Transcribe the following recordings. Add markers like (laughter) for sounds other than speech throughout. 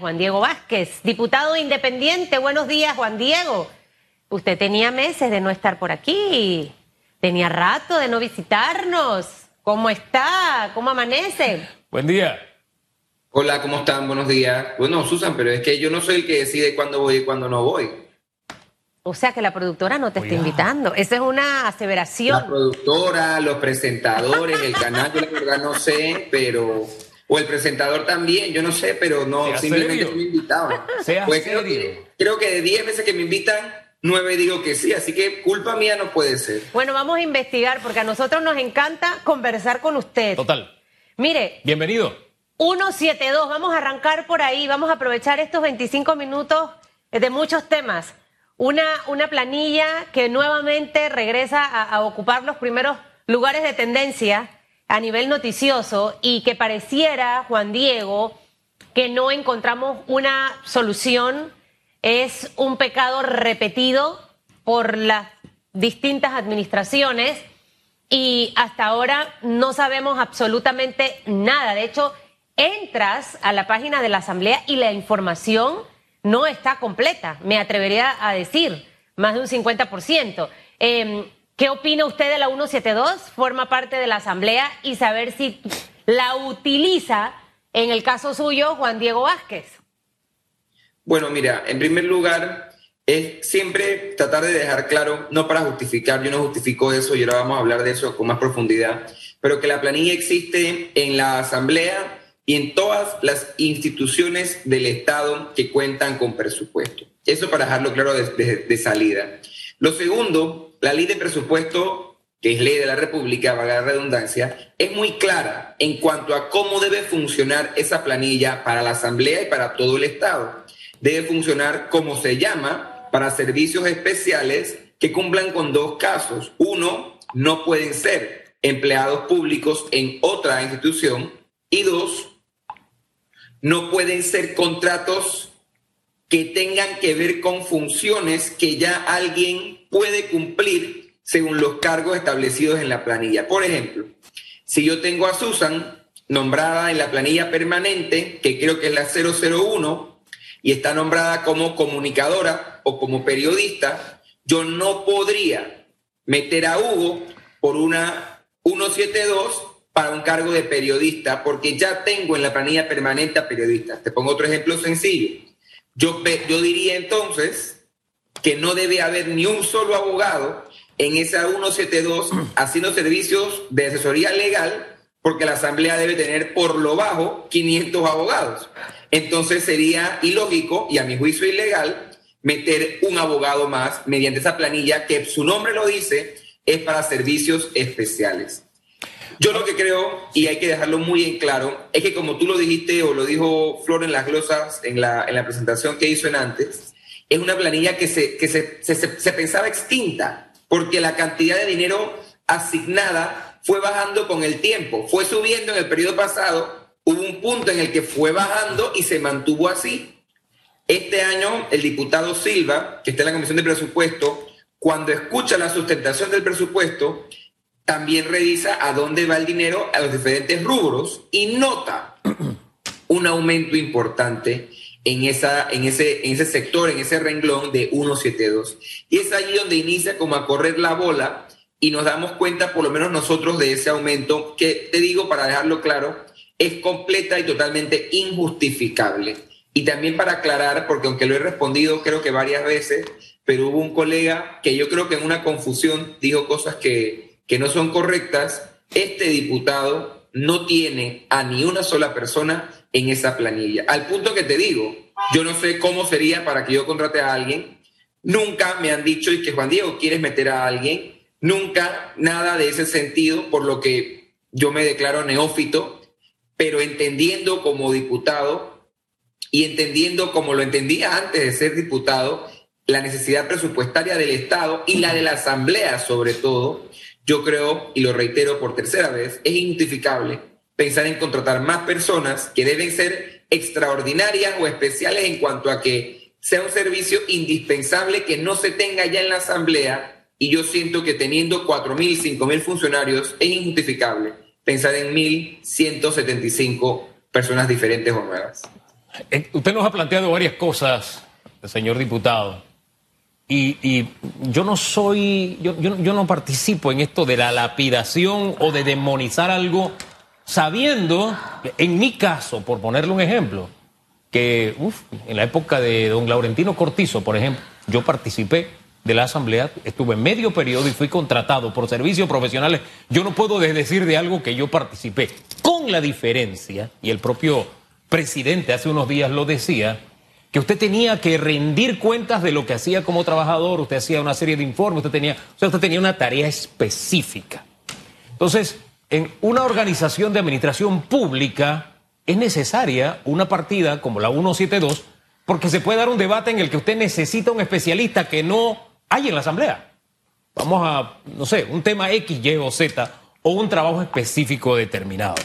Juan Diego Vázquez, diputado independiente. Buenos días, Juan Diego. Usted tenía meses de no estar por aquí, tenía rato de no visitarnos. ¿Cómo está? ¿Cómo amanece? Buen día. Hola, ¿cómo están? Buenos días. Bueno, Susan, pero es que yo no soy el que decide cuándo voy y cuándo no voy. O sea que la productora no te está invitando. Esa es una aseveración. La productora, los presentadores, el canal, yo la verdad no sé, pero o el presentador también, yo no sé, pero no, simplemente me invitaban. Sea pues serio. creo, que, creo que de 10 veces que me invitan, 9 digo que sí, así que culpa mía no puede ser. Bueno, vamos a investigar porque a nosotros nos encanta conversar con usted. Total. Mire, Bienvenido. 172, vamos a arrancar por ahí, vamos a aprovechar estos 25 minutos de muchos temas. Una, una planilla que nuevamente regresa a, a ocupar los primeros lugares de tendencia a nivel noticioso y que pareciera, Juan Diego, que no encontramos una solución. Es un pecado repetido por las distintas administraciones y hasta ahora no sabemos absolutamente nada. De hecho, entras a la página de la Asamblea y la información no está completa, me atrevería a decir, más de un 50%. Eh, ¿Qué opina usted de la 172? Forma parte de la Asamblea y saber si la utiliza en el caso suyo Juan Diego Vázquez. Bueno, mira, en primer lugar, es siempre tratar de dejar claro, no para justificar, yo no justifico eso y ahora vamos a hablar de eso con más profundidad, pero que la planilla existe en la Asamblea y en todas las instituciones del Estado que cuentan con presupuesto. Eso para dejarlo claro de, salida. Lo segundo, la ley de presupuesto, que es ley de la República, valga la redundancia, es muy clara en cuanto a cómo debe funcionar esa planilla para la Asamblea y para todo el Estado. Debe funcionar como se llama para servicios especiales que cumplan con dos casos. Uno, no pueden ser empleados públicos en otra institución. Y dos, no pueden ser contratos que tengan que ver con funciones que ya alguien puede cumplir según los cargos establecidos en la planilla. Por ejemplo, si yo tengo a Susan nombrada en la planilla permanente, que creo que es la 001, y está nombrada como comunicadora o como periodista, yo no podría meter a Hugo por una 172 para un cargo de periodista, porque ya tengo en la planilla permanente a periodista. Te pongo otro ejemplo sencillo. Yo, diría entonces que no debe haber ni un solo abogado en esa 172 haciendo servicios de asesoría legal, porque la Asamblea debe tener por lo bajo 500 abogados. Entonces sería ilógico y a mi juicio ilegal meter un abogado más mediante esa planilla que su nombre lo dice, es para servicios especiales. Yo lo que creo, y hay que dejarlo muy en claro, es que como tú lo dijiste o lo dijo Flor en las glosas, en la, en la presentación que hizo en antes, es una planilla que, se, que se, se, pensaba extinta, porque la cantidad de dinero asignada fue bajando con el tiempo, fue subiendo en el periodo pasado, hubo un punto en el que fue bajando y se mantuvo así. Este año el diputado Silva, que está en la Comisión de Presupuesto, cuando escucha la sustentación del presupuesto, también revisa a dónde va el dinero a los diferentes rubros y nota (clears throat) un aumento importante en, esa, en, ese, en ese sector, en ese renglón de 172. Y es allí donde inicia como a correr la bola y nos damos cuenta, por lo menos nosotros, de ese aumento que, te digo, para dejarlo claro, es completa y totalmente injustificable. Y también para aclarar, porque aunque lo he respondido creo que varias veces, pero hubo un colega que yo creo que en una confusión dijo cosas que, que no son correctas, este diputado no tiene a ni una sola persona en esa planilla. Al punto que te digo, yo no sé cómo sería para que yo contrate a alguien. Nunca me han dicho y que Juan Diego quieres meter a alguien. Nunca nada de ese sentido, por lo que yo me declaro neófito, pero entendiendo como diputado y entendiendo como lo entendía antes de ser diputado, la necesidad presupuestaria del Estado y la de la Asamblea sobre todo, yo creo, y lo reitero por tercera vez, es injustificable pensar en contratar más personas que deben ser extraordinarias o especiales en cuanto a que sea un servicio indispensable que no se tenga ya en la Asamblea y yo siento que teniendo 4.000, 5.000 funcionarios es injustificable pensar en 1.175 personas diferentes o nuevas. Eh, usted nos ha planteado varias cosas, señor diputado. Y, yo no soy, yo, yo, no participo en esto de la lapidación o de demonizar algo, sabiendo, en mi caso, por ponerle un ejemplo, que en la época de don Laurentino Cortizo, por ejemplo, yo participé de la Asamblea, estuve en medio periodo y fui contratado por servicios profesionales. Yo no puedo decir de algo que yo participé, con la diferencia, y el propio presidente hace unos días lo decía, que usted tenía que rendir cuentas de lo que hacía como trabajador, usted hacía una serie de informes, usted tenía, usted tenía una tarea específica. Entonces, en una organización de administración pública es necesaria una partida como la 172 porque se puede dar un debate en el que usted necesita un especialista que no hay en la Asamblea. Vamos a, no sé, un tema X, Y o Z o un trabajo específico determinado.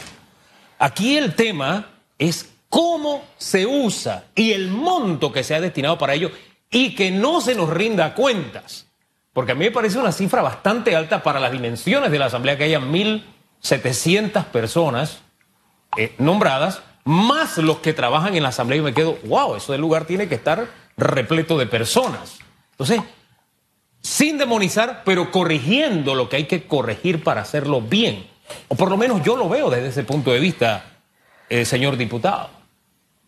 Aquí el tema es cómo se usa y el monto que se ha destinado para ello y que no se nos rinda cuentas. Porque a mí me parece una cifra bastante alta para las dimensiones de la Asamblea, que haya 1.700 personas eh, nombradas, más los que trabajan en la Asamblea. Y me quedo, wow, eso del lugar tiene que estar repleto de personas. Entonces, sin demonizar, pero corrigiendo lo que hay que corregir para hacerlo bien. O por lo menos yo lo veo desde ese punto de vista, eh, señor diputado.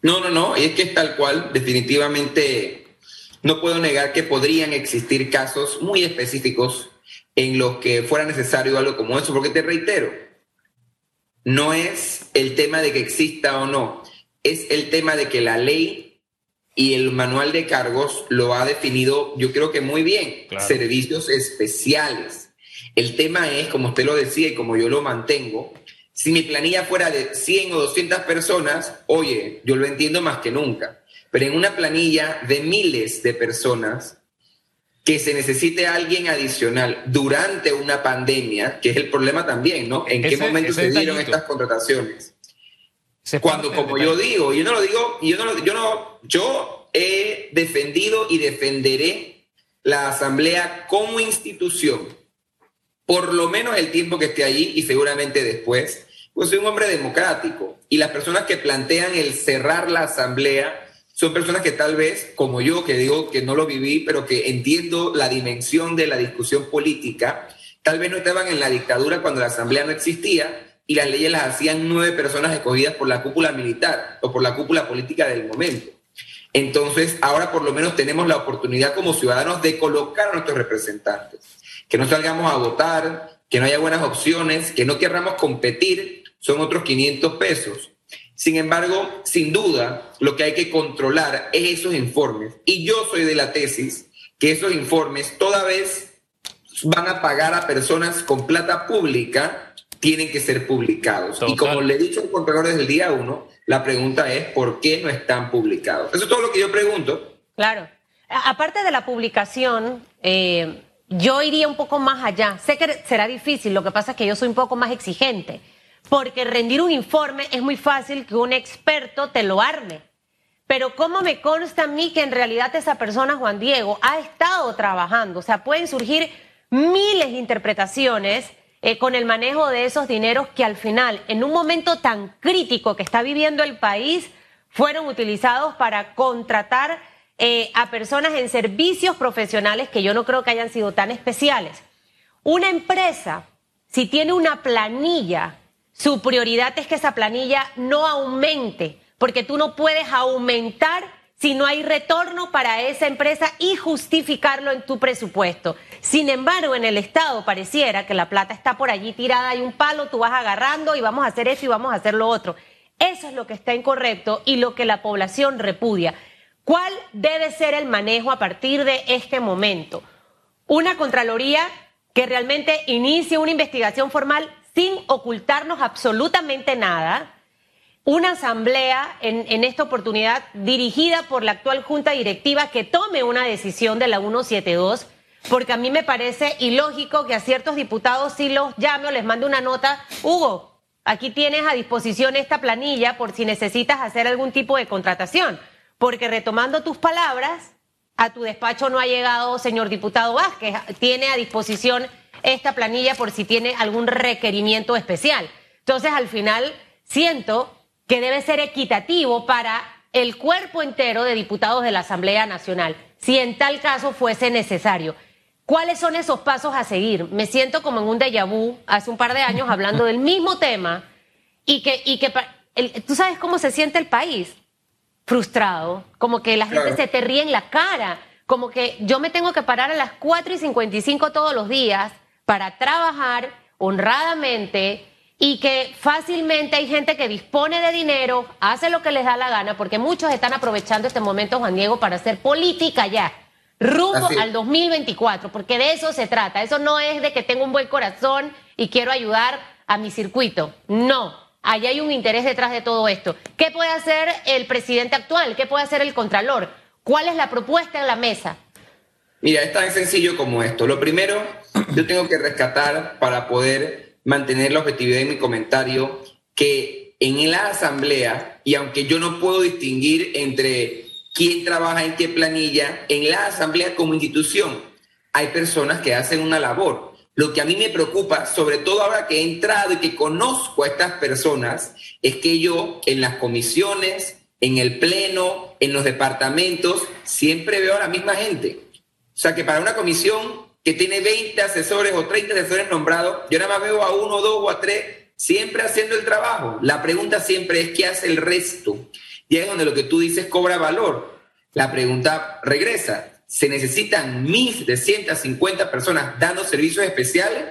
No, no, no, es que es tal cual, definitivamente no puedo negar que podrían existir casos muy específicos en los que fuera necesario algo como eso, porque te reitero, no es el tema de que exista o no, es el tema de que la ley y el manual de cargos lo ha definido, yo creo que muy bien, servicios especiales. El tema es, como usted lo decía y como yo lo mantengo, si mi planilla fuera de 100 o 200 personas, oye, yo lo entiendo más que nunca. Pero en una planilla de miles de personas, que se necesite alguien adicional durante una pandemia, que es el problema también, ¿no? ¿En qué momento se dieron estas contrataciones? Cuando, como yo digo, yo no lo digo, yo no, yo no, yo he defendido y defenderé la Asamblea como institución, por lo menos el tiempo que esté allí y seguramente después, pues soy un hombre democrático y las personas que plantean el cerrar la asamblea son personas que tal vez, como yo, que digo que no lo viví, pero que entiendo la dimensión de la discusión política, tal vez no estaban en la dictadura cuando la asamblea no existía y las leyes las hacían nueve personas escogidas por la cúpula militar o por la cúpula política del momento. Entonces, ahora por lo menos tenemos la oportunidad como ciudadanos de colocar a nuestros representantes, que no salgamos a votar, que no haya buenas opciones, que no querramos competir son otros 500 pesos. Sin embargo, sin duda, lo que hay que controlar es esos informes. Y yo soy de la tesis que esos informes, toda vez van a pagar a personas con plata pública, tienen que ser publicados. Y como le he dicho al Contralor desde el día uno, la pregunta es ¿por qué no están publicados? Eso es todo lo que yo pregunto. Claro. Aparte de la publicación, eh, yo iría un poco más allá. Sé que será difícil, lo que pasa es que yo soy un poco más exigente porque rendir un informe es muy fácil que un experto te lo arme. Pero ¿cómo me consta a mí que en realidad esa persona, Juan Diego, ha estado trabajando? O sea, pueden surgir miles de interpretaciones eh, con el manejo de esos dineros que al final, en un momento tan crítico que está viviendo el país, fueron utilizados para contratar eh, a personas en servicios profesionales que yo no creo que hayan sido tan especiales. Una empresa, si tiene una planilla su prioridad es que esa planilla no aumente, porque tú no puedes aumentar si no hay retorno para esa empresa y justificarlo en tu presupuesto. Sin embargo, en el Estado pareciera que la plata está por allí tirada, hay un palo, tú vas agarrando y vamos a hacer eso y vamos a hacer lo otro. Eso es lo que está incorrecto y lo que la población repudia. ¿Cuál debe ser el manejo a partir de este momento? Una Contraloría que realmente inicie una investigación formal sin ocultarnos absolutamente nada, una asamblea en, esta oportunidad dirigida por la actual junta directiva que tome una decisión de la 172, porque a mí me parece ilógico que a ciertos diputados sí los llame o les mande una nota, Hugo, aquí tienes a disposición esta planilla por si necesitas hacer algún tipo de contratación, porque retomando tus palabras, a tu despacho no ha llegado, señor diputado Vázquez, tiene a disposición esta planilla por si tiene algún requerimiento especial. Entonces, al final, siento que debe ser equitativo para el cuerpo entero de diputados de la Asamblea Nacional, si en tal caso fuese necesario. ¿Cuáles son esos pasos a seguir? Me siento como en un déjà vu hace un par de años hablando del mismo tema y que, y que tú sabes cómo se siente el país frustrado, como que la gente se te ríe en la cara, como que yo me tengo que parar a las 4 y 55 todos los días para trabajar honradamente y que fácilmente hay gente que dispone de dinero, hace lo que les da la gana, porque muchos están aprovechando este momento, Juan Diego, para hacer política ya, rumbo al 2024, porque de eso se trata. Eso no es de que tengo un buen corazón y quiero ayudar a mi circuito. No, allá hay un interés detrás de todo esto. ¿Qué puede hacer el presidente actual? ¿Qué puede hacer el contralor? ¿Cuál es la propuesta en la mesa? Mira, es tan sencillo como esto. Lo primero, (clears throat) yo tengo que rescatar para poder mantener la objetividad de mi comentario, que en la asamblea, y aunque yo no puedo distinguir entre quién trabaja en qué planilla, en la asamblea como institución hay personas que hacen una labor. Lo que a mí me preocupa, sobre todo ahora que he entrado y que conozco a estas personas, es que yo en las comisiones, en el pleno, en los departamentos, siempre veo a la misma gente. O sea que para una comisión que tiene 20 asesores o 30 asesores nombrados, yo nada más veo a uno, dos o a tres siempre haciendo el trabajo. La pregunta siempre es qué hace el resto. Y ahí es donde lo que tú dices cobra valor. La pregunta regresa. ¿Se necesitan 1.750 personas dando servicios especiales?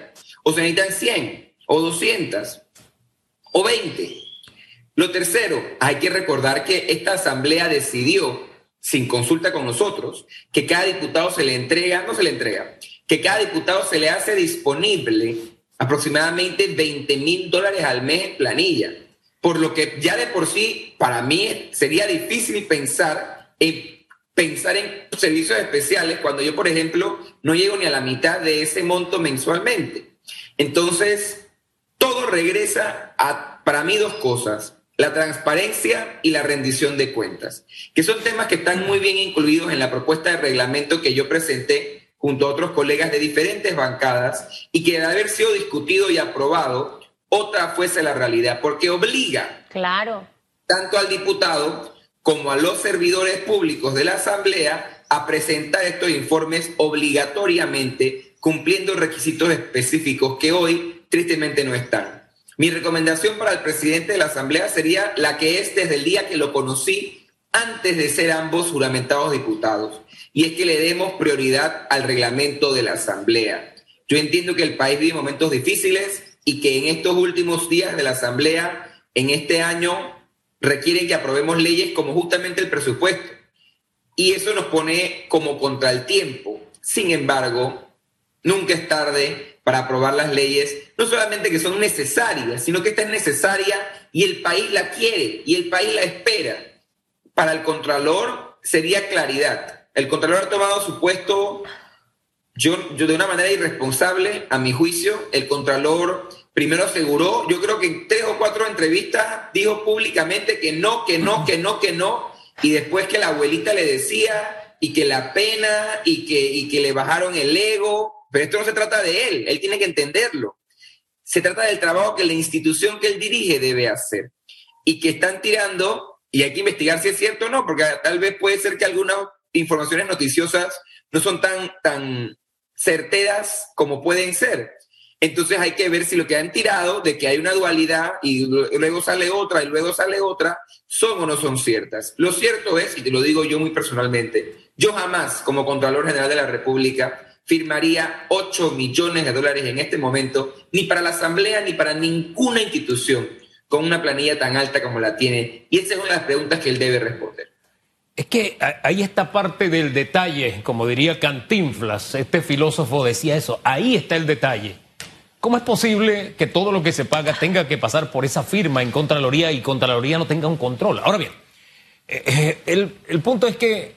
¿O se necesitan 100 o 200 o 20? Lo tercero, hay que recordar que esta asamblea decidió, sin consulta con nosotros, que cada diputado se le entrega, no se le entrega, que cada diputado se le hace disponible aproximadamente 20 mil dólares al mes en planilla. Por lo que ya de por sí, para mí sería difícil pensar en, pensar en servicios especiales cuando yo, por ejemplo, no llego ni a la mitad de ese monto mensualmente. Entonces, todo regresa a, para mí, dos cosas. La transparencia y la rendición de cuentas, que son temas que están muy bien incluidos en la propuesta de reglamento que yo presenté junto a otros colegas de diferentes bancadas y que de haber sido discutido y aprobado, otra fuese la realidad, porque obliga claro. tanto al diputado como a los servidores públicos de la Asamblea a presentar estos informes obligatoriamente, cumpliendo requisitos específicos que hoy tristemente no están. Mi recomendación para el presidente de la Asamblea sería la que es desde el día que lo conocí, antes de ser ambos juramentados diputados y es que le demos prioridad al reglamento de la Asamblea. Yo entiendo que el país vive momentos difíciles y que en estos últimos días de la Asamblea, en este año, requieren que aprobemos leyes como justamente el presupuesto. Y eso nos pone como contra el tiempo. Sin embargo, nunca es tarde para aprobar las leyes, no solamente que son necesarias, sino que esta es necesaria y el país la quiere y el país la espera. Para el Contralor sería claridad el Contralor ha tomado su puesto, yo, yo de una manera irresponsable, a mi juicio, el Contralor primero aseguró, yo creo que tres o cuatro entrevistas dijo públicamente que no, que no, que no, que no, y después que la abuelita le decía y que la pena y que, y que le bajaron el ego, pero esto no se trata de él, él tiene que entenderlo. Se trata del trabajo que la institución que él dirige debe hacer y que están tirando, y hay que investigar si es cierto o no, porque tal vez puede ser que algunos informaciones noticiosas no son tan, tan certeras como pueden ser. Entonces hay que ver si lo que han tirado de que hay una dualidad y luego sale otra y luego sale otra, son o no son ciertas. Lo cierto es, y te lo digo yo muy personalmente, yo jamás como Contralor General de la República firmaría 8 millones de dólares en este momento, ni para la Asamblea ni para ninguna institución con una planilla tan alta como la tiene. Y esa es una de las preguntas que él debe responder. Es que ahí está parte del detalle, como diría Cantinflas, este filósofo decía eso, ahí está el detalle. ¿Cómo es posible que todo lo que se paga tenga que pasar por esa firma en Contraloría y Contraloría no tenga un control? Ahora bien, eh, eh, el, el punto es que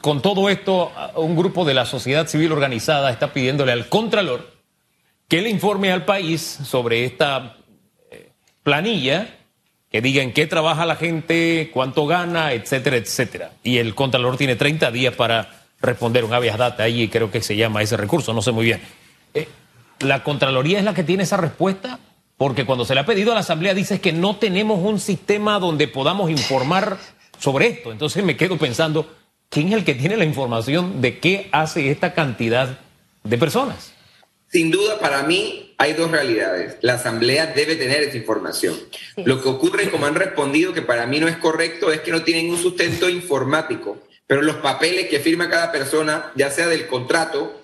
con todo esto, un grupo de la sociedad civil organizada está pidiéndole al Contralor que le informe al país sobre esta eh, planilla que diga en qué trabaja la gente, cuánto gana, etcétera, etcétera. Y el Contralor tiene 30 días para responder un habeas data ahí, creo que se llama ese recurso, no sé muy bien. Eh, ¿La Contraloría es la que tiene esa respuesta? Porque cuando se le ha pedido a la Asamblea dice que no tenemos un sistema donde podamos informar sobre esto. Entonces me quedo pensando, ¿quién es el que tiene la información de qué hace esta cantidad de personas? Sin duda, para mí hay dos realidades. La Asamblea debe tener esa información. Lo que ocurre, como han respondido, que para mí no es correcto, es que no tienen un sustento informático. Pero los papeles que firma cada persona, ya sea del contrato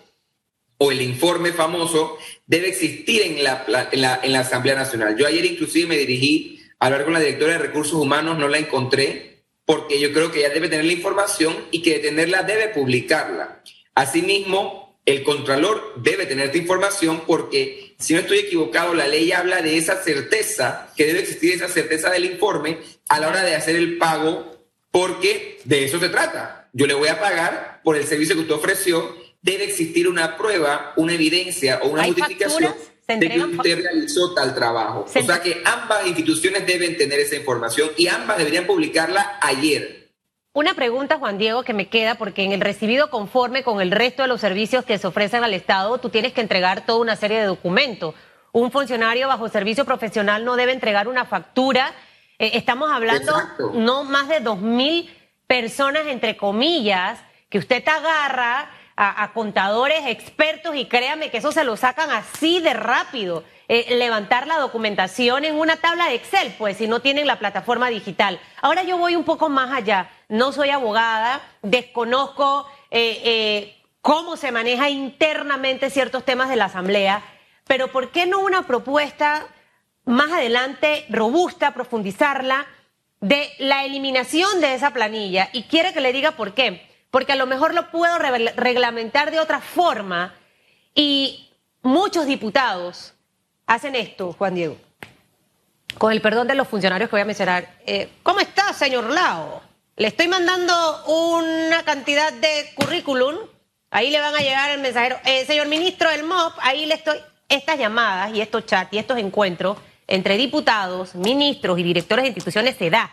o el informe famoso, debe existir en la, en la, en la Asamblea Nacional. Yo ayer inclusive me dirigí a hablar con la directora de Recursos Humanos, no la encontré, porque yo creo que ella debe tener la información y que de tenerla debe publicarla. Asimismo, el Contralor debe tener esta información porque, si no estoy equivocado, la ley habla de esa certeza, que debe existir esa certeza del informe a la hora de hacer el pago, porque de eso se trata. Yo le voy a pagar por el servicio que usted ofreció, debe existir una prueba, una evidencia o una justificación de que usted realizó tal trabajo. O sea que ambas instituciones deben tener esa información y ambas deberían publicarla ayer. Una pregunta, Juan Diego, que me queda, porque en el recibido conforme con el resto de los servicios que se ofrecen al Estado, tú tienes que entregar toda una serie de documentos. Un funcionario bajo servicio profesional no debe entregar una factura. Eh, estamos hablando no más de dos mil personas, entre comillas, que usted te agarra a, contadores expertos y créame que eso se lo sacan así de rápido. Eh, levantar la documentación en una tabla de Excel, pues si no tienen la plataforma digital. Ahora yo voy un poco más allá no soy abogada, desconozco eh, eh, cómo se maneja internamente ciertos temas de la Asamblea, pero ¿por qué no una propuesta más adelante robusta, profundizarla, de la eliminación de esa planilla? Y quiere que le diga por qué. Porque a lo mejor lo puedo reglamentar de otra forma y muchos diputados hacen esto, Juan Diego. Con el perdón de los funcionarios que voy a mencionar. Eh, ¿Cómo está, señor Lao? Le estoy mandando una cantidad de currículum. Ahí le van a llegar el mensajero. Eh, señor ministro del MOP, ahí le estoy. Estas llamadas y estos chats y estos encuentros entre diputados, ministros y directores de instituciones se da.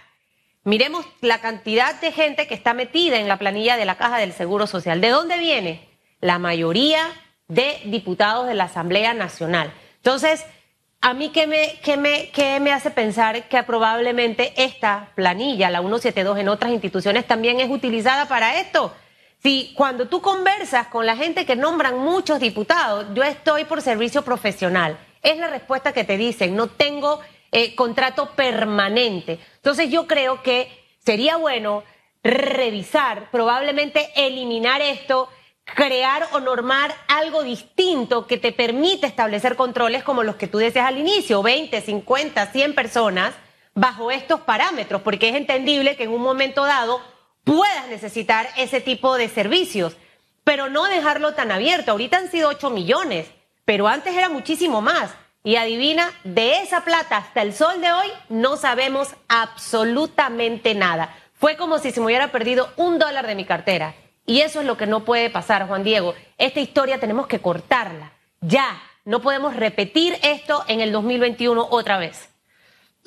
Miremos la cantidad de gente que está metida en la planilla de la Caja del Seguro Social. ¿De dónde viene? La mayoría de diputados de la Asamblea Nacional. Entonces, a mí qué me, me, me hace pensar que probablemente esta planilla, la 172 en otras instituciones, también es utilizada para esto. Si cuando tú conversas con la gente que nombran muchos diputados, yo estoy por servicio profesional, es la respuesta que te dicen, no tengo eh, contrato permanente. Entonces yo creo que sería bueno revisar, probablemente eliminar esto crear o normar algo distinto que te permite establecer controles como los que tú decías al inicio, 20, 50, 100 personas bajo estos parámetros, porque es entendible que en un momento dado puedas necesitar ese tipo de servicios, pero no dejarlo tan abierto. Ahorita han sido 8 millones, pero antes era muchísimo más. Y adivina, de esa plata hasta el sol de hoy no sabemos absolutamente nada. Fue como si se me hubiera perdido un dólar de mi cartera. Y eso es lo que no puede pasar, Juan Diego. Esta historia tenemos que cortarla. Ya, no podemos repetir esto en el 2021 otra vez.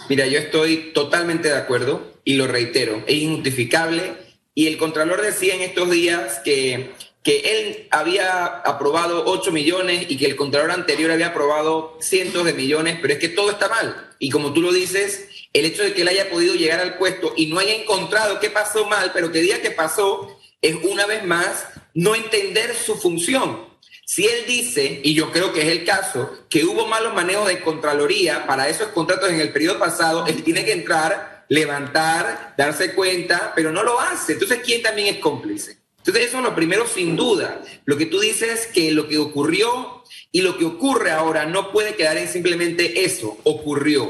Mira, yo estoy totalmente de acuerdo y lo reitero, es injustificable. Y el Contralor decía en estos días que, que él había aprobado 8 millones y que el Contralor anterior había aprobado cientos de millones, pero es que todo está mal. Y como tú lo dices, el hecho de que él haya podido llegar al puesto y no haya encontrado qué pasó mal, pero que día que pasó es una vez más no entender su función. Si él dice, y yo creo que es el caso, que hubo malos manejos de Contraloría para esos contratos en el periodo pasado, él tiene que entrar, levantar, darse cuenta, pero no lo hace. Entonces, ¿quién también es cómplice? Entonces, eso es lo primero sin duda. Lo que tú dices que lo que ocurrió y lo que ocurre ahora no puede quedar en simplemente eso, ocurrió.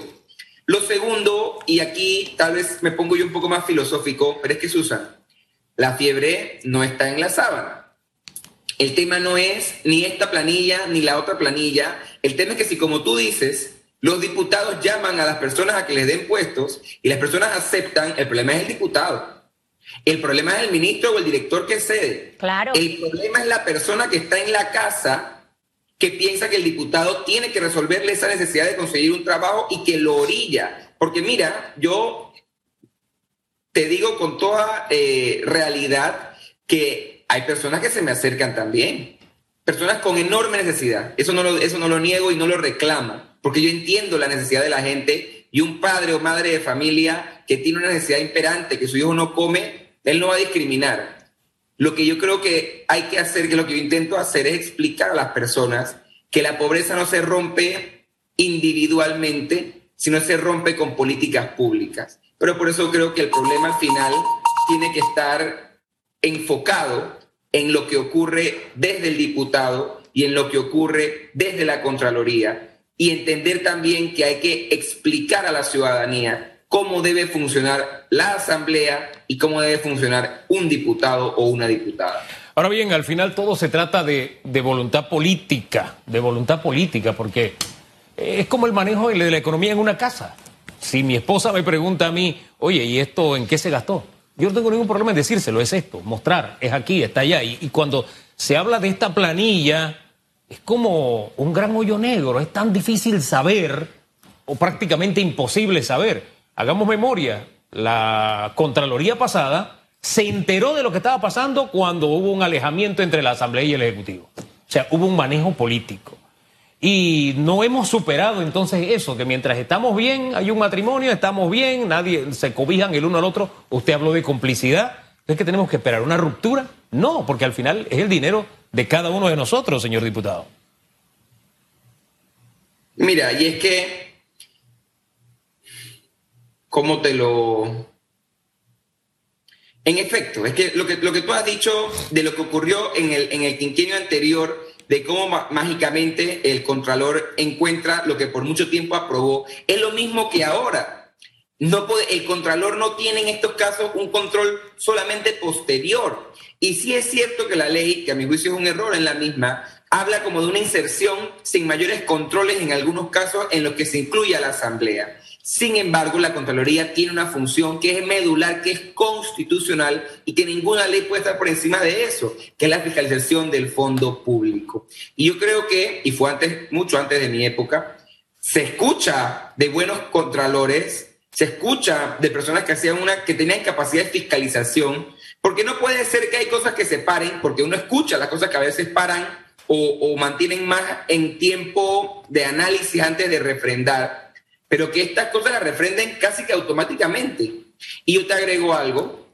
Lo segundo, y aquí tal vez me pongo yo un poco más filosófico, pero es que Susan, la fiebre no está en la sábana. El tema no es ni esta planilla ni la otra planilla. El tema es que si, como tú dices, los diputados llaman a las personas a que les den puestos y las personas aceptan, el problema es el diputado. El problema es el ministro o el director que cede. Claro. El problema es la persona que está en la casa que piensa que el diputado tiene que resolverle esa necesidad de conseguir un trabajo y que lo orilla. Porque mira, yo te digo con toda eh, realidad que hay personas que se me acercan también, personas con enorme necesidad. Eso no, lo, eso no lo niego y no lo reclamo, porque yo entiendo la necesidad de la gente y un padre o madre de familia que tiene una necesidad imperante, que su hijo no come, él no va a discriminar. Lo que yo creo que hay que hacer, que lo que yo intento hacer es explicar a las personas que la pobreza no se rompe individualmente, sino se rompe con políticas públicas. Pero por eso creo que el problema al final tiene que estar enfocado en lo que ocurre desde el diputado y en lo que ocurre desde la Contraloría y entender también que hay que explicar a la ciudadanía cómo debe funcionar la Asamblea y cómo debe funcionar un diputado o una diputada. Ahora bien, al final todo se trata de, voluntad política, de voluntad política, porque es como el manejo de la economía en una casa. Si mi esposa me pregunta a mí, oye, ¿y esto en qué se gastó? Yo no tengo ningún problema en decírselo, es esto, mostrar, es aquí, está allá. y cuando se habla de esta planilla, es como un gran hoyo negro, es tan difícil saber o prácticamente imposible saber. Hagamos memoria, la Contraloría pasada se enteró de lo que estaba pasando cuando hubo un alejamiento entre la Asamblea y el Ejecutivo. O sea, hubo un manejo político. Y no hemos superado entonces eso, que mientras estamos bien, hay un matrimonio, estamos bien, nadie se cobijan el uno al otro. Usted habló de complicidad. ¿Es que tenemos que esperar una ruptura? No, porque al final es el dinero de cada uno de nosotros, señor diputado. Mira, y es que, ¿cómo te lo... En efecto, es que lo que, lo que tú has dicho de lo que ocurrió en el, en el quinquenio anterior, de cómo mágicamente el Contralor encuentra lo que por mucho tiempo aprobó, es lo mismo que ahora. No puede, el Contralor no tiene en estos casos un control solamente posterior. Y sí es cierto que la ley, que a mi juicio es un error en la misma, habla como de una inserción sin mayores controles en algunos casos en los que se incluye a la Asamblea. Sin embargo, la Contraloría tiene una función que es medular, que es constitucional y que ninguna ley puede estar por encima de eso, que es la fiscalización del fondo público. Y yo creo que, y fue antes, mucho antes de mi época, se escucha de buenos contralores, se escucha de personas que hacían una, que tenían capacidad de fiscalización, porque no puede ser que hay cosas que se paren, porque uno escucha las cosas que a veces paran o, mantienen más en tiempo de análisis antes de refrendar, pero que estas cosas las refrenden casi que automáticamente. Y yo te agrego algo,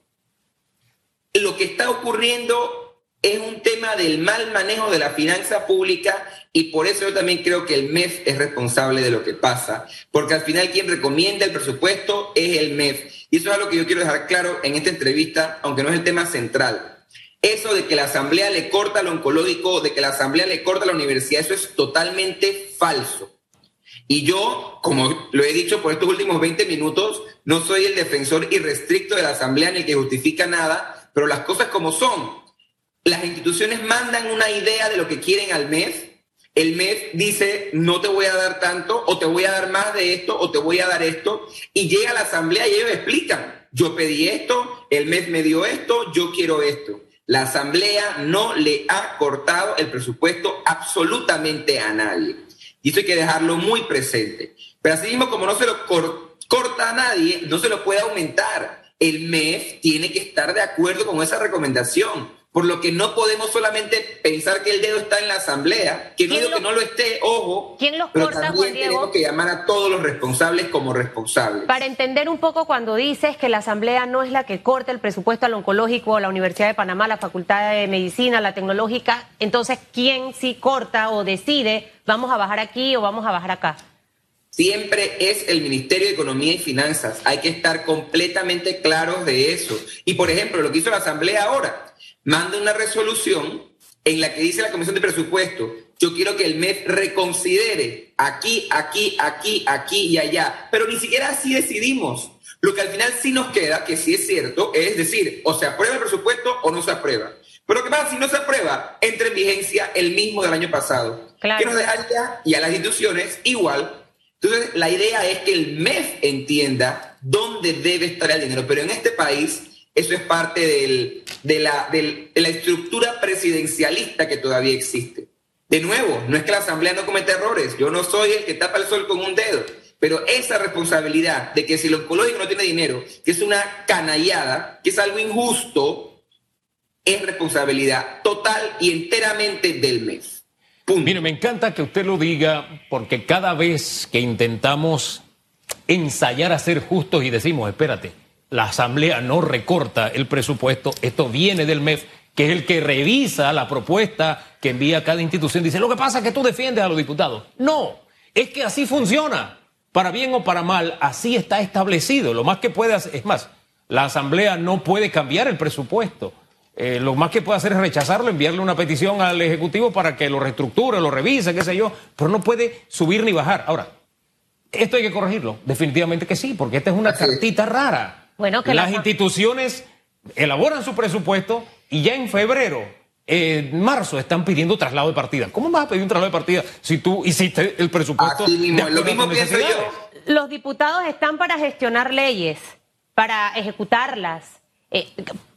lo que está ocurriendo es un tema del mal manejo de la finanza pública y por eso yo también creo que el MEF es responsable de lo que pasa, porque al final quien recomienda el presupuesto es el MEF. Y eso es algo que yo quiero dejar claro en esta entrevista, aunque no es el tema central. Eso de que la Asamblea le corta lo oncológico, de que la Asamblea le corta la universidad, eso es totalmente falso. Y yo, como lo he dicho por estos últimos 20 minutos, no soy el defensor irrestricto de la Asamblea ni el que justifica nada, pero las cosas como son. Las instituciones mandan una idea de lo que quieren al mes el MEF dice, no te voy a dar tanto, o te voy a dar más de esto, o te voy a dar esto, y llega a la asamblea y ellos explican, yo pedí esto, el MEF me dio esto, yo quiero esto. La asamblea no le ha cortado el presupuesto absolutamente a nadie. Y eso hay que dejarlo muy presente. Pero así mismo, como no se lo corta a nadie, no se lo puede aumentar. El MEF tiene que estar de acuerdo con esa recomendación por lo que no podemos solamente pensar que el dedo está en la asamblea, que no digo que no lo esté, ojo, ¿quién los pero corta, también tenemos que llamar a todos los responsables como responsables. Para entender un poco cuando dices que la asamblea no es la que corta el presupuesto al oncológico, la Universidad de Panamá, la Facultad de Medicina, la tecnológica, entonces ¿quién sí corta o decide vamos a bajar aquí o vamos a bajar acá? Siempre es el Ministerio de Economía y Finanzas. Hay que estar completamente claros de eso. Y por ejemplo, lo que hizo la Asamblea ahora, manda una resolución en la que dice la Comisión de Presupuesto, yo quiero que el MEF reconsidere aquí, aquí, aquí, aquí y allá, pero ni siquiera así decidimos. Lo que al final sí nos queda, que sí es cierto, es decir, o se aprueba el presupuesto o no se aprueba. Pero ¿qué pasa si no se aprueba? Entra en vigencia el mismo del año pasado. Claro. Que nos dejaría y a las instituciones igual. Entonces, la idea es que el MEF entienda dónde debe estar el dinero. Pero en este país eso es parte de, la, de la estructura presidencialista que todavía existe. De nuevo, no es que la Asamblea no cometa errores, yo no soy el que tapa el sol con un dedo, pero esa responsabilidad de que si el oncológico no tiene dinero, que es una canallada, que es algo injusto, es responsabilidad total y enteramente del mes. Mire, me encanta que usted lo diga porque cada vez que intentamos ensayar a ser justos y decimos, espérate, la Asamblea no recorta el presupuesto, esto viene del MEF, que es el que revisa la propuesta que envía cada institución. Dice, lo que pasa es que tú defiendes a los diputados. No, es que así funciona. Para bien o para mal, así está establecido. Lo más que puede hacer, es más, la Asamblea no puede cambiar el presupuesto. Eh, lo más que puede hacer es rechazarlo, enviarle una petición al Ejecutivo para que lo reestructure, lo revise, qué sé yo, pero no puede subir ni bajar. Ahora, esto hay que corregirlo. Definitivamente que sí, porque esta es una cartita rara. Bueno, que las instituciones elaboran su presupuesto y ya en febrero en marzo están pidiendo traslado de partida. ¿Cómo vas a pedir un traslado de partida si tú hiciste el presupuesto? lo mismo pienso yo. Los diputados están para gestionar leyes, para ejecutarlas. Eh,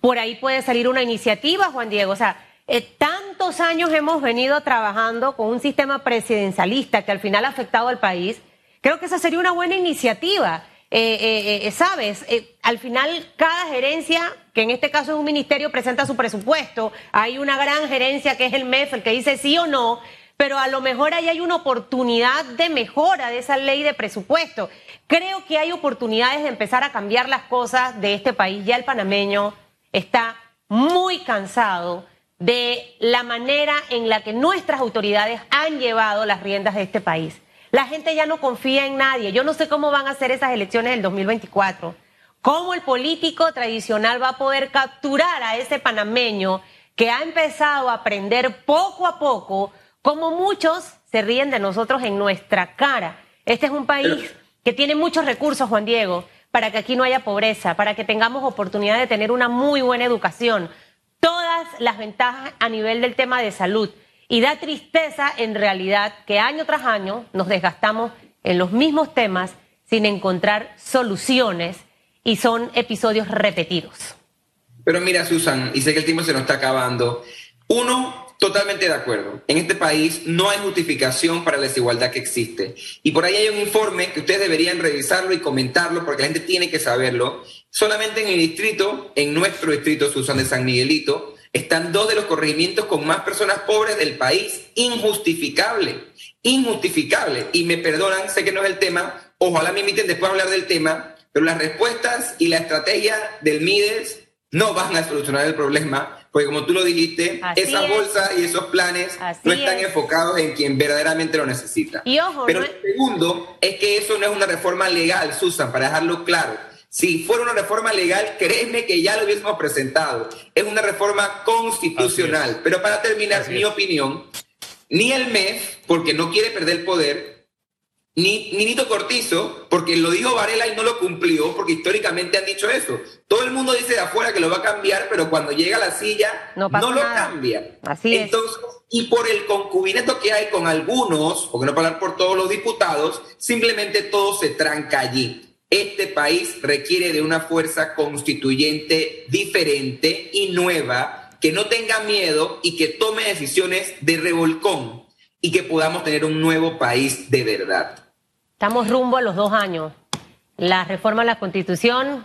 por ahí puede salir una iniciativa, Juan Diego. O sea, eh, tantos años hemos venido trabajando con un sistema presidencialista que al final ha afectado al país. Creo que esa sería una buena iniciativa. Eh, ¿Sabes? al final, cada gerencia que en este caso es un ministerio, presenta su presupuesto, hay una gran gerencia que es el MEF, el que dice sí o no, pero a lo mejor ahí hay una oportunidad de mejora de esa ley de presupuesto. Creo que hay oportunidades de empezar a cambiar las cosas de este país. Ya el panameño está muy cansado de la manera en la que nuestras autoridades han llevado las riendas de este país. La gente ya no confía en nadie. Yo no sé cómo van a ser esas elecciones del 2024 ¿Cómo el político tradicional va a poder capturar a ese panameño que ha empezado a aprender poco a poco, como muchos se ríen de nosotros en nuestra cara? Este es un país que tiene muchos recursos, Juan Diego, para que aquí no haya pobreza, para que tengamos oportunidad de tener una muy buena educación, todas las ventajas a nivel del tema de salud. Y da tristeza en realidad que año tras año nos desgastamos en los mismos temas sin encontrar soluciones y son episodios repetidos. Pero mira, Susan, y sé que el tiempo se nos está acabando. Uno, totalmente de acuerdo. En este país no hay justificación para la desigualdad que existe. Y por ahí hay un informe que ustedes deberían revisarlo y comentarlo porque la gente tiene que saberlo. Solamente en el distrito, en nuestro distrito, Susan de San Miguelito, están dos de los corregimientos con más personas pobres del país. Injustificable, injustificable. Y me perdonan, sé que no es el tema, ojalá me inviten después a hablar del tema, pero las respuestas y la estrategia del MIDES no van a solucionar el problema, porque como tú lo dijiste, esas bolsas y esos planes no están enfocados en quien verdaderamente lo necesita. Pero el segundo es que eso no es una reforma legal, Susan, para dejarlo claro. Si fuera una reforma legal, créeme que ya lo hubiésemos presentado. Es una reforma constitucional. Pero para terminar, mi opinión, ni el MEF, porque no quiere perder el poder, ni, Nito Cortizo, porque lo dijo Varela y no lo cumplió, porque históricamente han dicho eso. Todo el mundo dice de afuera que lo va a cambiar, pero cuando llega a la silla no, lo cambia. Así Entonces, Y por el concubineto que hay con algunos, porque no hablar por todos los diputados, simplemente todo se tranca allí. Este país requiere de una fuerza constituyente diferente y nueva, que no tenga miedo y que tome decisiones de revolcón y que podamos tener un nuevo país de verdad. Estamos rumbo a los dos años. Las reformas a la Constitución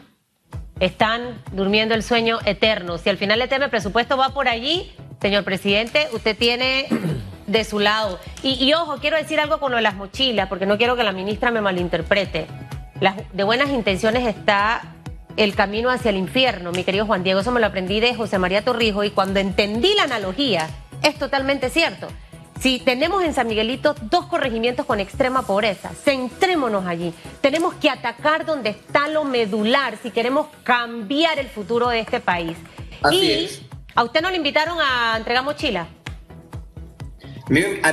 están durmiendo el sueño eterno. Si al final el tema de presupuesto va por allí, señor presidente, usted tiene de su lado. Y, ojo, quiero decir algo con lo de las mochilas, porque no quiero que la ministra me malinterprete. De buenas intenciones está el camino hacia el infierno, mi querido Juan Diego. Eso me lo aprendí de José María Torrijo y cuando entendí la analogía, es totalmente cierto. Si tenemos en San Miguelito dos corregimientos con extrema pobreza, centrémonos allí. Tenemos que atacar donde está lo medular si queremos cambiar el futuro de este país. y a usted no le invitaron a entregar mochila.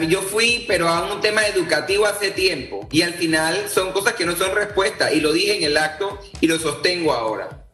Yo fui, pero a un tema educativo hace tiempo. Y al final son cosas que no son respuesta. Y lo dije en el acto y lo sostengo ahora.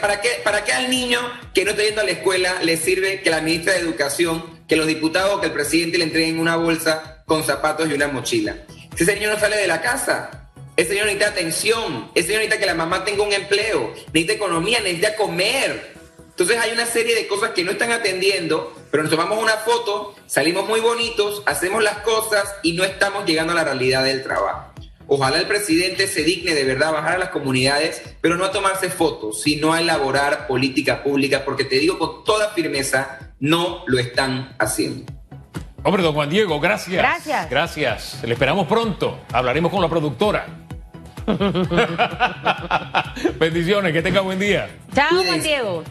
¿para, qué, ¿Para qué al niño que no está yendo a la escuela le sirve que la ministra de Educación que los diputados, que el presidente le entreguen una bolsa con zapatos y una mochila. Ese señor no sale de la casa. Ese señor necesita atención. Ese señor necesita que la mamá tenga un empleo. Necesita economía, necesita comer. Entonces hay una serie de cosas que no están atendiendo, pero nos tomamos una foto, salimos muy bonitos, hacemos las cosas y no estamos llegando a la realidad del trabajo. Ojalá el presidente se digne de verdad a bajar a las comunidades, pero no a tomarse fotos, sino a elaborar política pública, porque te digo con toda firmeza, no lo están haciendo. Hombre, don Juan Diego, gracias. Gracias. Gracias. Le esperamos pronto. Hablaremos con la productora. (laughs) (laughs) Bendiciones, que tenga buen día. Chao, Juan. Diego.